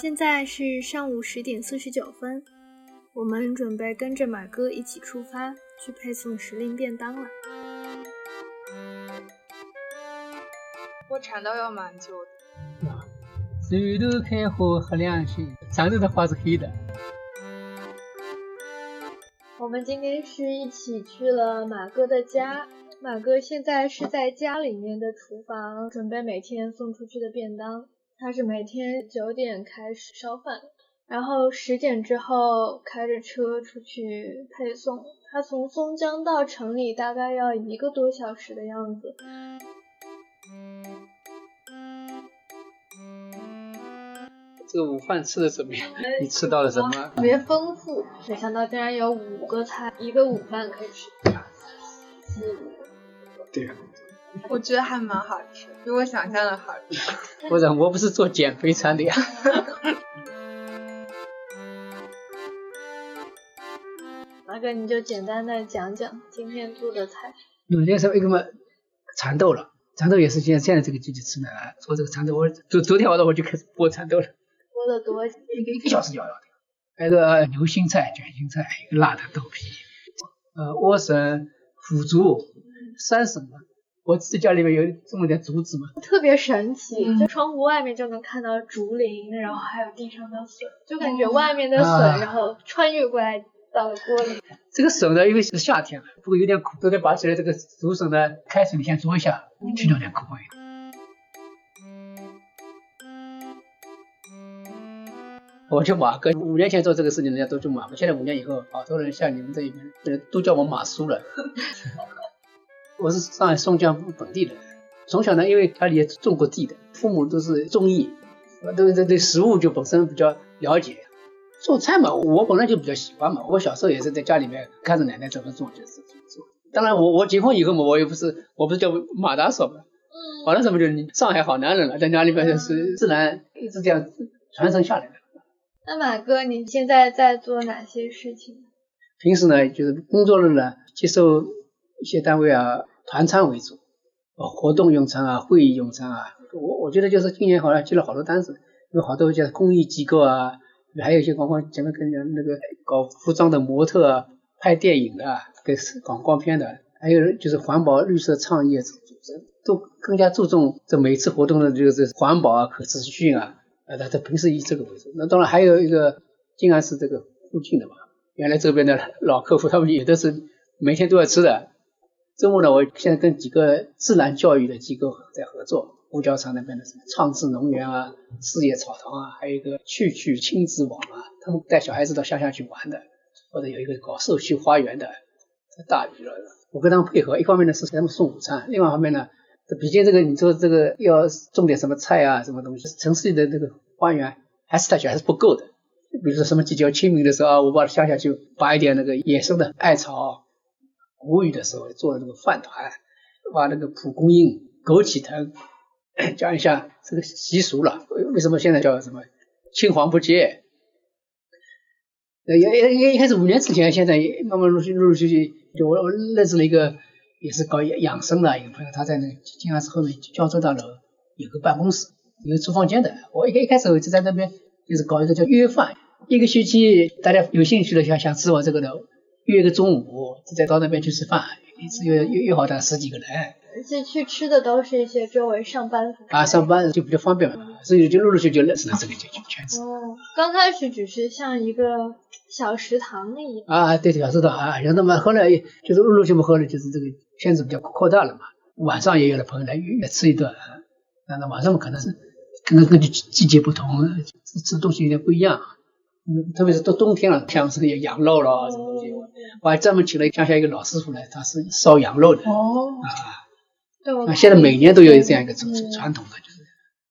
现在是上午十点四十九分，我们准备跟着马哥一起出发去配送时令便当了。我馋到要蛮久的。水头开花喝凉水，上头的花是黑的。我们今天是一起去了马哥的家，马哥现在是在家里面的厨房准备每天送出去的便当。他是每天九点开始烧饭，然后十点之后开着车出去配送。他从松江到城里大概要一个多小时的样子。这个午饭吃的怎么样？你吃到了什么？特别丰富，没想到竟然有五个菜，一个午饭可以吃。四对呀。我觉得还蛮好吃，比我想象的好吃。不是，我不是做减肥餐的呀。马哥，你就简单的讲讲今天做的菜。今天是一个嘛，蚕豆了，蚕豆也是现在现在这个季节吃的啊。做这个蚕豆，我昨昨天晚上我就开始剥蚕豆了。剥了多？一个一个小时就要的。还有个牛心菜、卷心菜，一个辣的豆皮，呃，莴笋、腐竹、三省嘛。我自己家里面有种了点竹子嘛，特别神奇，就窗户外面就能看到竹林，然后还有地上的笋，就感觉外面的笋，然后穿越过来到了锅里。这个笋呢，因为是夏天了，不过有点苦，都得拔起来。这个竹笋呢，开水里先焯一下，去掉点苦味。我叫马哥，五年前做这个事情，人家都叫马哥，现在五年以后，好多人像你们这一边，都叫我马叔了。我是上海松江本地人，从小呢，因为家里也种过地的，父母都是中医，我对对对食物就本身比较了解。做菜嘛，我本来就比较喜欢嘛。我小时候也是在家里面看着奶奶怎么做，就是怎么做。当然，我我结婚以后嘛，我又不是我不是叫马大嫂嘛，马大嫂嘛就是上海好男人了，在家里面就是自然一直这样传承下来的。那马哥，你现在在做哪些事情？平时呢，就是工作日呢，接受一些单位啊。团餐为主，哦，活动用餐啊，会议用餐啊，我我觉得就是今年好像接了好多单子，有好多就是公益机构啊，还有一些广告前面跟讲那个搞服装的模特啊，拍电影的，啊给广告片的，还有就是环保绿色创业组织，都更加注重这每次活动的就是环保啊、可持续啊，呃，他他平时以这个为主。那当然还有一个静安寺这个附近的嘛，原来这边的老客户，他们也都是每天都要吃的。周末呢，我现在跟几个自然教育的机构在合作，五角场那边的什么创智农园啊、事业草堂啊，还有一个趣趣亲子网啊，他们带小孩子到乡下去玩的，或者有一个搞社区花园的，大娱乐的。我跟他们配合，一方面呢是给他们送午餐，另外一方面呢，这毕竟这个你说这个要种点什么菜啊，什么东西，城市里的这个花园还是太小，还是不够的。比如说什么季节清明的时候啊，我把乡下去拔一点那个野生的艾草。谷雨的时候做的那个饭团，把那个蒲公英、枸杞藤讲一下这个习俗了。为什么现在叫什么青黄不接？呃，也也也一开始五年之前，现在也慢慢陆续陆陆续续，就我认识了一个也是搞养生的一个朋友，他在那个静安寺后面交州大楼有个办公室，有厨房间的。我一开一开始我就在那边就是搞一个叫约饭，一个学期大家有兴趣的想想吃我这个的。约个中午，再到那边去吃饭，一次约约约好的十几个人。而且去吃的都是一些周围上班族啊，上班就比较方便嘛，所以就陆陆续续认识了这个圈圈子。哦，刚开始只是像一个小食堂一样。啊，对对，小食堂啊，然后嘛，后来就是陆陆续续后来就是这个圈子比较扩大了嘛，晚上也有了朋友来约吃一顿，那那晚上嘛可能是可能根据季节不同，吃吃东西有点不一样。嗯，特别是到冬天了，像是羊肉了什么东西，我还专门请了乡下一个老师傅来，他是烧羊肉的。哦。啊。对。现在每年都有这样一个传传统的，就是。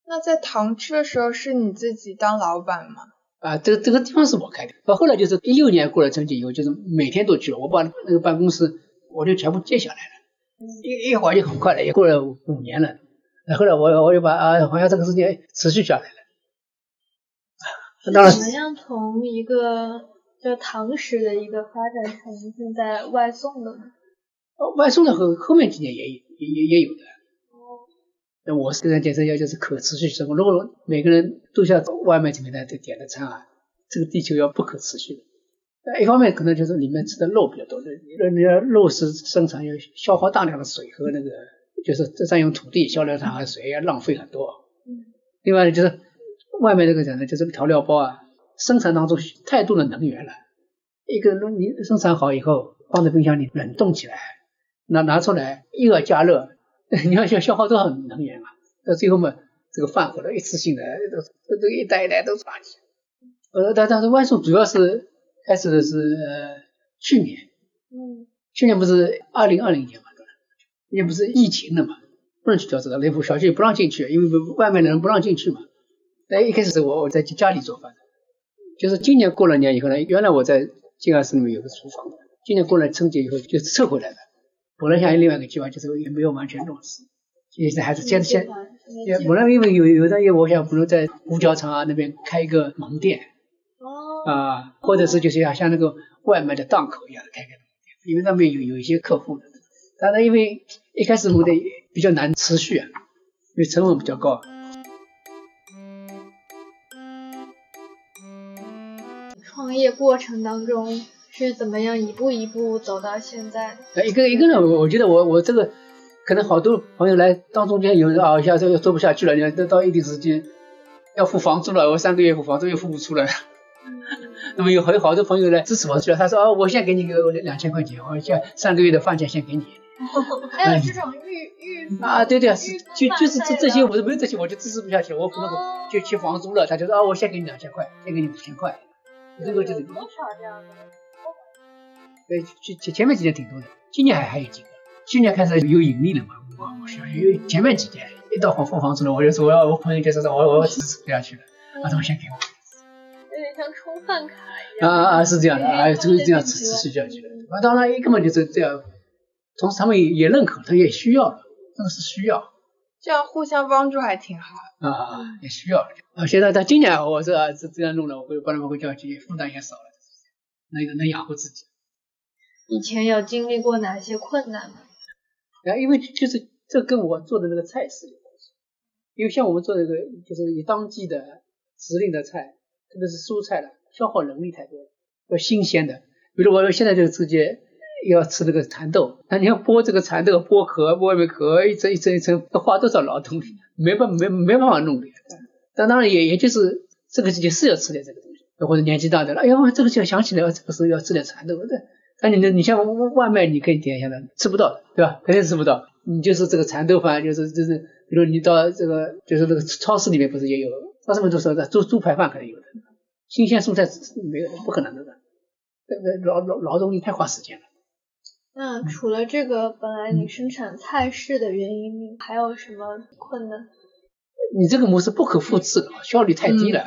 那在唐吃的时候，是你自己当老板吗？啊，这个这个地方是我开的。到后来就是一六年过了春节以后，就是每天都去了，我把那个办公室我就全部借下来了。一一晃就很快了，也过了五年了。后来我我又把啊，好像这个事情持续下来了。怎么样从一个叫堂食的一个发展成现在外送的呢？哦，外送的后后面几年也也也也有的。哦，那我是个人健身要求是可持续生活。如果每个人都像外卖里面的点的餐啊，这个地球要不可持续的。一方面可能就是里面吃的肉比较多，那人家肉食生产要消耗大量的水和那个，就是占用土地、消耗大量的水，要浪费很多。嗯。另外呢，就是外面这个讲呢，就是调料包啊，生产当中太多的能源了。一个你生产好以后，放在冰箱里冷冻起来，拿拿出来又要加热，你要要消耗多少能源啊？到最后嘛，这个饭盒的一次性的，都都一袋一袋都是垃圾。呃，但但是外送主要是。开始的是去年，嗯，去年不是二零二零年嘛，对吧？也不是疫情了嘛，不能去调这个内部小区不让进去，因为外面的人不让进去嘛。那一开始是我我在家里做饭的，就是今年过了年以后呢，原来我在静安寺里面有个厨房，今年过了春节以后就撤回来了。本来想另外一个计划，就是也没有完全落实，现在还是先也，本来因为有有的业务，我想不如在五角场啊那边开一个门店。啊，或者是就是要像那个外卖的档口一样的开开，因为那边有有一些客户的，但是因为一开始我的比较难持续啊，因为成本比较高。业过程当中是怎么样一步一步走到现在？一个一个人，我我觉得我我这个可能好多朋友来当中间有人啊，一下子做不下去了，你到一定时间要付房租了，我三个月付房租又付不出来了。那么有好有好多朋友来支持我去了，他说哦，我先给你个两千块钱，我先上个月的饭钱先给你。还有这种预预啊，对对，就就是这这些，我都没有这些，我就支持不下去了，我可能就去房租了。他就说啊，我先给你两千块，先给你五千块，这个就是多少这样的？对，前前前面几年挺多的，今年还还有几个，去年开始有盈利了嘛，我我是因为前面几年一到房放房租了，我就说我要我朋友就说我我要支持不下去了，他说我先给我。有点像充饭卡一样啊啊是这样的，啊，这个这样持持续下去的。那，当然，一根本就是这样，同时他们也也认可，他也需要的，这个是需要。这样互相帮助还挺好。啊啊，也需要。啊，现在到今年我这这这样弄了，我会帮他们会交去，负担也少了，能能养活自己。以前有经历过哪些困难吗？啊，因为就是这跟我做的那个菜式有关系，因为像我们做这个就是以当季的时令的菜。特别是蔬菜了，消耗能力太多，要新鲜的。比如我现在就直接要吃那个蚕豆，那你要剥这个蚕豆，剥壳，剥外面壳，一层一层一层，要花多少劳动力？没办没没办法弄的。但当然也也就是这个季节是要吃点这个东西，或者年纪大的了，哎呀，这个就想起来，这个时候要吃点蚕豆。对，那你那你像外卖，你可以点一下的，吃不到，对吧？肯定吃不到。你就是这个蚕豆饭，就是就是，比如你到这个就是那个超市里面不是也有？那什么都说的猪猪排饭可能有的，新鲜蔬菜没有，不可能的，这个劳劳劳动力太花时间了。那除了这个，本来你生产菜式的原因，你还有什么困难？你这个模式不可复制的，效率太低了。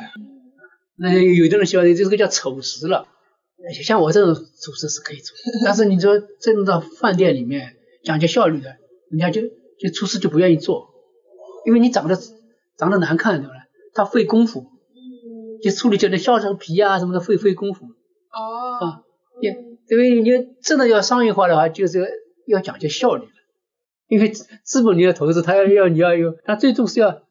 那有的人喜欢这个叫丑食了，像我这种主食是可以做，但是你说真的到饭店里面讲究效率的，人家就就厨师就不愿意做，因为你长得。长得难看对吧？他费功夫，就处理就那削成皮啊什么的费费功夫。哦。啊，因为你真的要商业化的话，就是要讲究效率因为资本你要投资，他要要你要有，他最终是要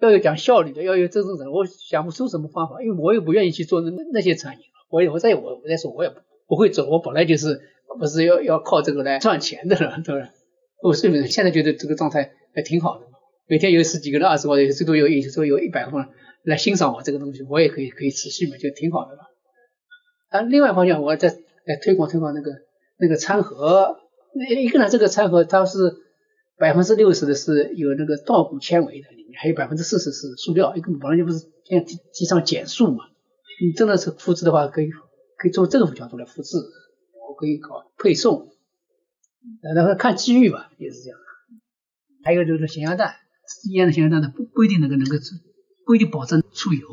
要有讲效率的，要有这种人。我想不出什么方法，因为我也不愿意去做那那些产业。我也我再我再说，我也不会做。我本来就是不是要要靠这个来赚钱的了，对吧？我所以现在觉得这个状态还挺好的。每天有十几个人、二十个人，最多有有时候有一百个人来欣赏我这个东西，我也可以可以持续嘛，就挺好的了。啊，另外方向我在来推广推广那个那个餐盒，一个呢这个餐盒它是百分之六十的是有那个稻谷纤维的，里面还有百分之四十是塑料，一个本来就不是现在提提倡减塑嘛。你真的是复制的话，可以可以从这个角度来复制，我可以搞配送，然后看机遇吧，也是这样。还有就是咸鸭蛋。腌的咸鸭蛋，不不一定能够能够，不一定保证出油。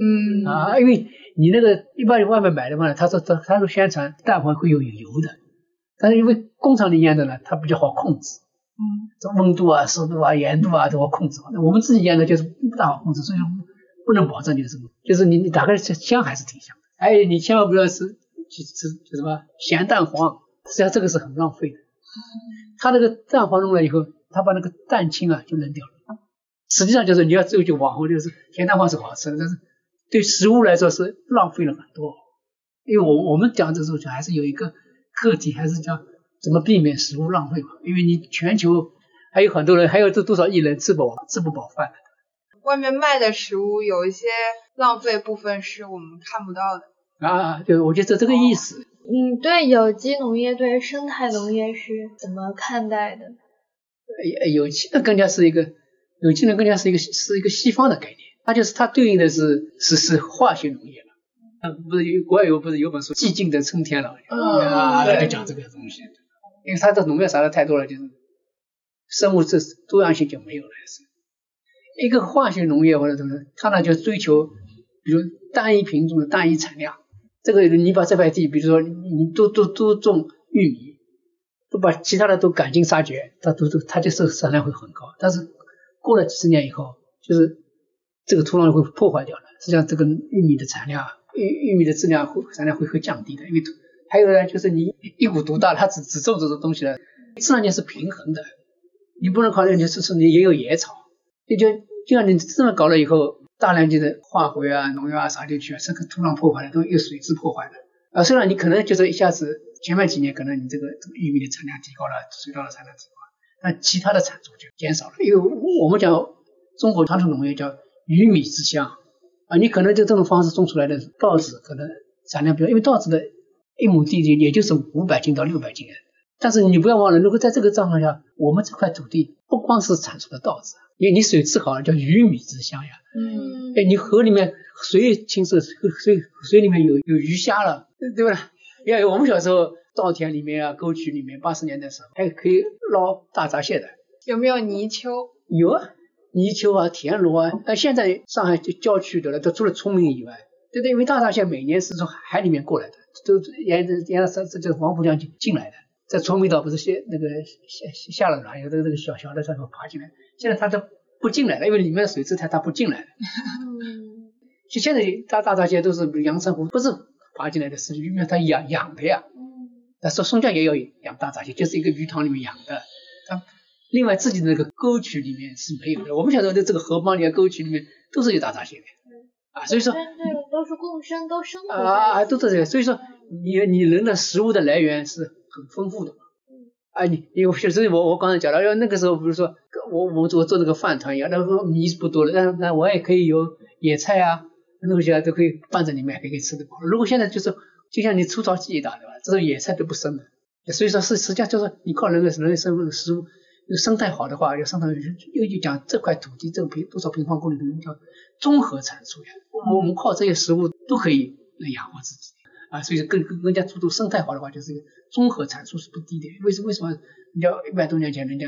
嗯啊，因为你那个一般外面买的话，他说他他说宣传蛋黄会有有油的，但是因为工厂里腌的呢，它比较好控制。嗯，这温度啊、湿度啊、盐度啊都好控制。那我们自己腌的就是不大好控制，所以不能保证就是什么，就是你你打开香还是挺香的。哎，你千万不要吃去吃就什么咸蛋黄，实际上这个是很浪费的。它那个蛋黄弄了以后。他把那个蛋清啊就扔掉了。实际上就是你要追求往后就是咸蛋黄是好吃的，但是对食物来说是浪费了很多。因为我我们讲这时候就还是有一个课题，还是讲怎么避免食物浪费嘛。因为你全球还有很多人，还有这多少亿人吃不饱吃不饱饭。外面卖的食物有一些浪费部分是我们看不到的。啊，对，我觉得这个意思。嗯对有机农业、对生态农业是怎么看待的？有机的更加是一个，有机的更加是一个是一个西方的概念，它就是它对应的是是是化学农业了。嗯，不是有国外有不是有本书《寂静的春天》了，啊，就讲这个东西，因为它的农药啥的太多了，就是生物这多样性就没有了。是一个化学农业或者怎么，它呢就追求比如单一品种的单一产量。这个你把这块地，比如说你都都都种玉米，都把其他的都赶尽杀绝，它都都它就是产量会很高。但是过了几十年以后，就是这个土壤会破坏掉了，实际上这个玉米的产量，玉玉米的质量会产量会会降低的。因为土还有呢，就是你一股独大，它只只种这种东西了，自然界是平衡的，你不能考虑你是是你也有野草，你就就像你这么搞了以后。大量的化肥啊、农药啊撒进去啊，这个土壤破坏了，都又水质破坏了。啊，虽然你可能就是一下子前面几年可能你这个玉米的产量提高了，水稻的产量提高了，那其他的产出就减少了。因为我们讲中国传统农业叫鱼米之乡啊，你可能就这种方式种出来的稻子可能产量比较，因为稻子的一亩地也就是五百斤到六百斤。但是你不要忘了，如果在这个状况下，我们这块土地不光是产出的稻子，因为你水质好了，叫鱼米之乡呀。嗯。哎，你河里面水清澈，水水里面有有鱼虾了，对吧？因为我们小时候稻田里面啊，沟渠里面，八十年代时候还可以捞大闸蟹的。有没有泥鳅？有啊，泥鳅啊，田螺啊。那现在上海郊区的了，都除了崇明以外，对不对，因为大闸蟹每年是从海里面过来的，都沿着沿着这这这黄浦江进进来的。在崇明岛不是下那个下下了船，有的那个小小的船头爬进来，现在它都不进来了，因为里面的水质太大，不进来了。嗯。就现在大大闸蟹都是阳澄湖，不是爬进来的，是因为它养养的呀。嗯。那说松江也有养大闸蟹，就是一个鱼塘里面养的。它另外自己的那个沟渠里面是没有的。我们小时候的这个河浜里面沟渠里面都是有大闸蟹的。啊，所以说。对对，都是共生，都生活。啊，都是这个，所以说你你人的食物的来源是。很丰富的嘛，啊，你你其实我我刚才讲了，要那个时候比如说我我我做那个饭团一样，那个米是不多了，那那我也可以有野菜啊，那东西啊都可以拌在里面，可以吃得饱。如果现在就是就像你粗糙记忆打对吧，这种野菜都不生的，所以说是实际上就是你靠人的人的生物食物，生态好的话，要生态又就讲这块土地这个平多少平方公里的叫综合产出呀，我们靠这些食物都可以来养活自己。啊，所以更更更加注重生态好的话，就是综合产出是不低的。为什为什么？人家一百多年前，人家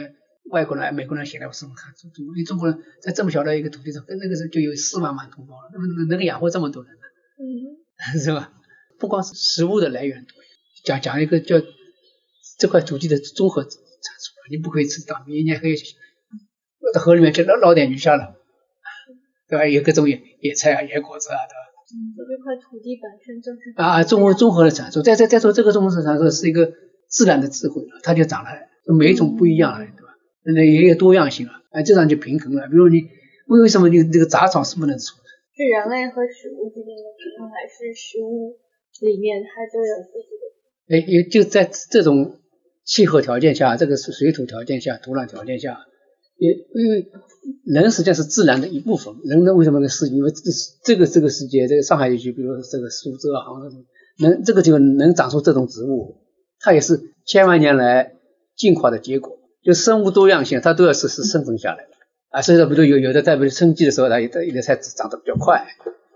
外国人、美国人写的是么看中？因为中国人在这么小的一个土地上，跟那个时候就有四万万同胞了，那么能养活这么多人呢？嗯，是吧？不光是食物的来源多，讲讲一个叫这块土地的综合产出，你不可以吃大米，你还可以到河里面去捞捞点鱼虾了，对吧？有各种野野菜啊、野果子啊，对吧？这块土地本身就是啊，综合综合的产出，再再再说这个综合产出是一个自然的智慧了，它就长了，每一种不一样了，对吧？那也有多样性了，啊，这样就平衡了。比如你为为什么你这个杂草是不能出的？是人类和食物之间的平衡，还是食物里面它就有自己的？哎，也就在这种气候条件下，这个是水土条件下、土壤条件下。也因为人实际上是自然的一部分，人的为什么能适应？因为这这个这个世界，这个上海地区，比如说这个苏州啊，杭州能这个地方能长出这种植物，它也是千万年来进化的结果。就生物多样性，它都要是是生存下来的啊。所以说，比如有有的在比如春季的时候，它有的有的菜长得比较快。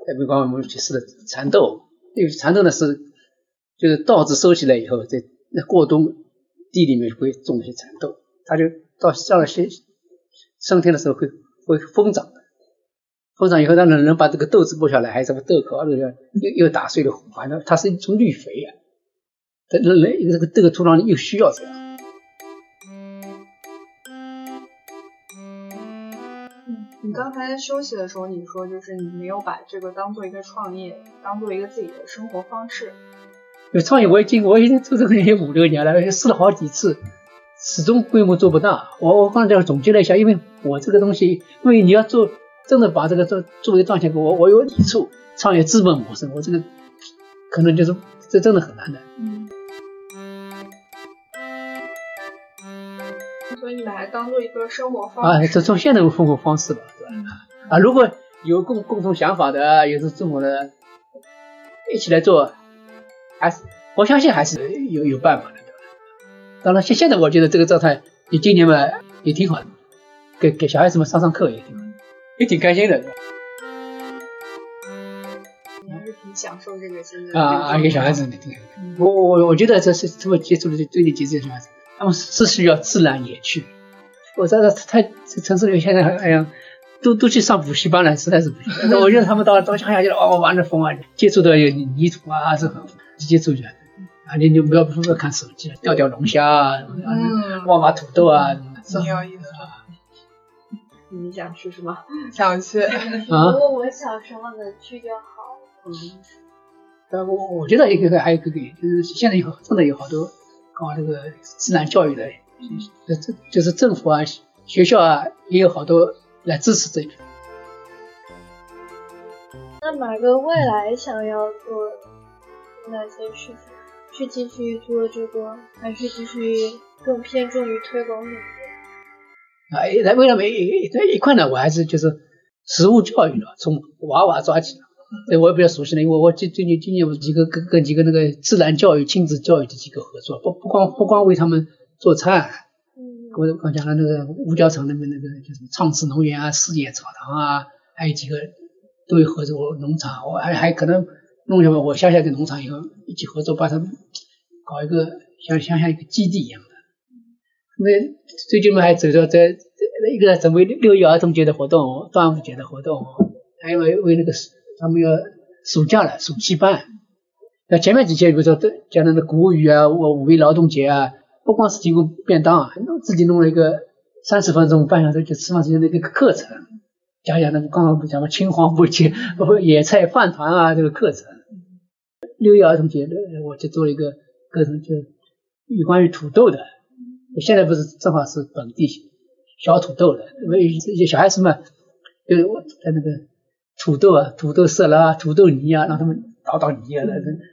再比方我们去吃的蚕豆，因为蚕豆呢是就是稻子收起来以后，在那过冬地里面会种一些蚕豆，它就到下了些。上天的时候会会疯长的，疯长以后，当然能把这个豆子剥下来，还有什么豆壳，又又又打碎了，反正它是一种绿肥呀。它人类这个这个土壤里又需要这样。你刚才休息的时候，你说就是你没有把这个当做一个创业，当做一个自己的生活方式。有创业，我已经我已经做这个也五六年了，试了好几次。始终规模做不大。我我刚才总结了一下，因为我这个东西，因为你要做真的把这个做作为赚钱，我我有抵触创业资本模式，我这个可能就是这真的很难的。嗯。所以你把它当做一个生活方式。啊，这从现在的生活方式吧，对吧？啊，如果有共共同想法的，也是这么的，一起来做，还是我相信还是有有办法的。对吧当然，现现在我觉得这个状态，你今年嘛也挺好的，给给小孩子们上上课也挺好，也挺开心的。你还是挺享受这个现在啊啊，给小孩子挺我我我觉得这是这么接触的最近几次小孩子，他们是需要自然野趣。我知道太城市里现在哎呀，都都去上补习班了，实在是不行。我觉得他们到到乡下去了，哦，玩的疯啊，接触的有泥土啊，是很接触起来。啊，你就不要不要看手机了，钓钓龙虾啊，挖挖土豆啊，挺有意思的。你想吃是吗？想去。啊。如果我小时候能去就好。嗯。呃，我我觉得一个还有一个就是现在有真的有好多搞这个自然教育的，这这就是政府啊、学校啊也有好多来支持这一那马哥未来想要做哪些事情？是继续做这个，还是继续更偏重于推广领域？啊，那为了没这一块呢，我还是就是实物教育了，从娃娃抓起。对我也比较熟悉了，因为我最最近今年我几个跟跟几个那个自然教育、亲子教育的几个合作，不不光不光为他们做菜，嗯，我刚讲了那个五角场那边那个就是创智农园啊、四叶草堂啊，还有几个都有合作农场，我还还可能。弄下来，我乡下的农场以后一起合作，把它搞一个像乡下一个基地一样的。那最近嘛还走到在一个准备六一儿童节的活动，端午节的活动，还有为那个他们要暑假了暑期班。那前面几天比如说讲的那谷雨啊，五五一劳动节啊，不光是提供便当啊，自己弄了一个三十分钟半小时就吃饭时间的一个课程，讲讲那个刚刚不讲了青黄不接野菜饭团啊这个课程。六一儿童节的，我就做了一个课程，就有关于土豆的。现在不是正好是本地小土豆的，因为这些小孩子们，就是我在那个土豆啊、土豆色啦、土豆泥啊，让他们捣捣泥啊，那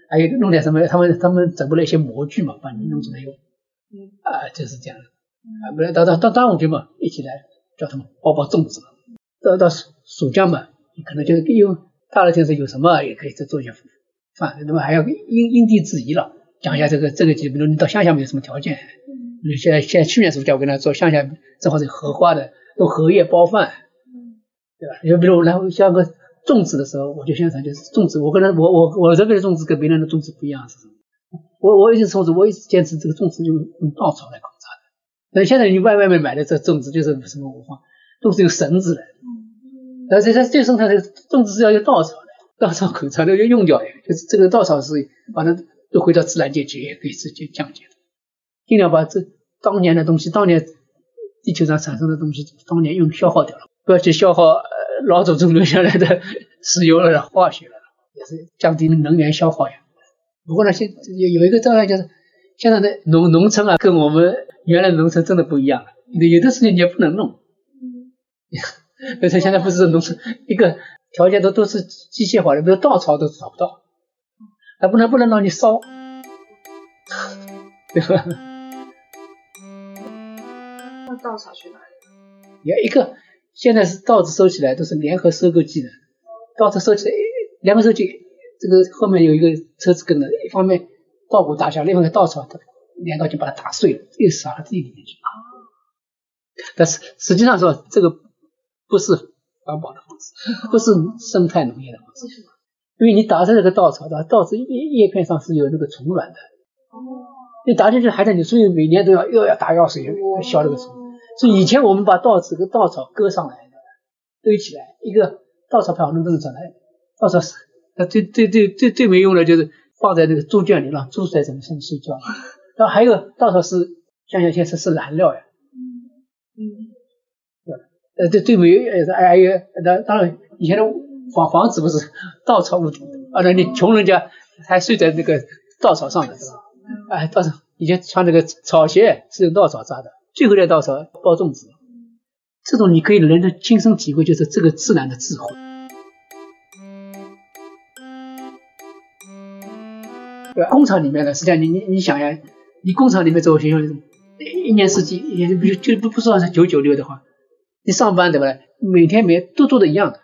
还有弄点什么，他们他们整不了一些模具嘛，把泥弄出来用。嗯啊，就是这样的。啊，不然到到到端午节嘛，一起来叫他们包包粽子。到到暑暑假嘛，你可能就是用大热天是有什么也可以再做一些。饭，那么还要因因地制宜了，讲一下这个这个，就比如你到乡下没有什么条件，嗯，现在现在去年暑假我跟他做乡下正好是荷花的，用荷叶包饭，嗯，对吧？就比如然后像个粽子的时候，我就宣传就是粽子，我跟他我我我这边的粽子跟别人的粽子不一样是什么？我我一直粽子，我一直坚持这个粽子用用稻草来控制的，那现在你外外面买的这粽子就是什么五花，都是用绳子的，嗯，而且它最生产的粽子是要用稻草。稻草口草都要用掉的，就是这个稻草是把它都回到自然界去，也可以直接降解的。尽量把这当年的东西，当年地球上产生的东西，当年用消耗掉了，不要去消耗老祖宗留下来的石油了、化学了，也是降低能源消耗呀。不过呢，现有有一个障碍就是，现在的农农村啊，跟我们原来农村真的不一样了，有的事情你也不能弄。嗯。而且现在不是农村一个。条件都都是机械化的，比如稻草都找不到，还不能不能让你烧，对吧？那稻草去哪里？有一个，现在是稻子收起来都是联合收割机的，稻子收起来，联合收机，这个后面有一个车子跟着，一方面稻谷打下，另外一个稻草它镰刀就把它打碎了，又撒到地里面去。但是实际上说这个不是。环保的方式，不是生态农业的方式。因为你打在这个稻草的稻子叶叶片上是有那个虫卵的。你打进去还在你，所以每年都要又要打药水消那个虫。所以以前我们把稻子跟稻草割上来，堆起来，一个稻草票能弄上来。稻草是，那最最最最最没用的就是放在那个猪圈里，让猪在上面睡觉。然后还有稻草是，想想现在是燃料呀。嗯。嗯。呃，对对没有，呃，还有，那当然，以前的房房子不是稻草屋顶，啊，那你穷人家还睡在那个稻草上的，是吧？哎，稻草以前穿那个草鞋是用稻草扎的，最后的稻草包粽子。这种你可以人的亲身体会，就是这个自然的智慧。工厂里面呢，实际上你你你想呀，你工厂里面做学校一年四季，也就就不不说是九九六的话，你上班对吧？每天每都做的一样的，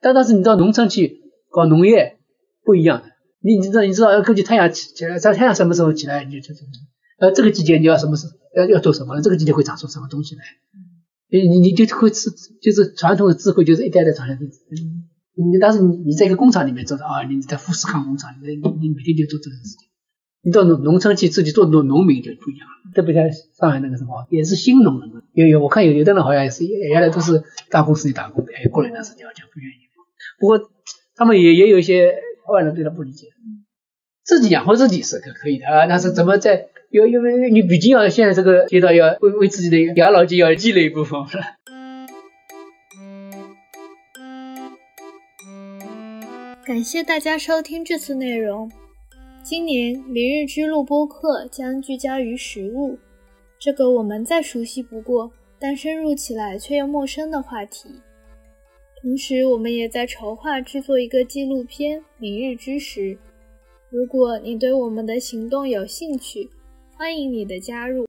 但但是你到农村去搞农业不一样的，你你知道你知道要根据太阳起起来，在太阳什么时候起来你就就就呃这个季节你要什么事要要做什么，这个季节会长出什么东西来，你你你就会是就是传统的智慧就是一代代传下去。你但是你你在一个工厂里面做的啊，你在富士康工厂，你你每天就做这个事情。你到农农村去自己做农农民就不一样了，特别像上海那个什么，也是新农人。有有我看有有的人好像也是原来都是大公司里打工的，哎过来那是条件不愿意。不过他们也也有一些外人对他不理解，自己养活自己是可可以的啊，但是怎么在有因为你毕竟要现在这个阶段要为为自己的养老金要积累一部分。感谢大家收听这次内容。今年明日之路播客将聚焦于食物，这个我们再熟悉不过，但深入起来却又陌生的话题。同时，我们也在筹划制作一个纪录片《明日之时》。如果你对我们的行动有兴趣，欢迎你的加入。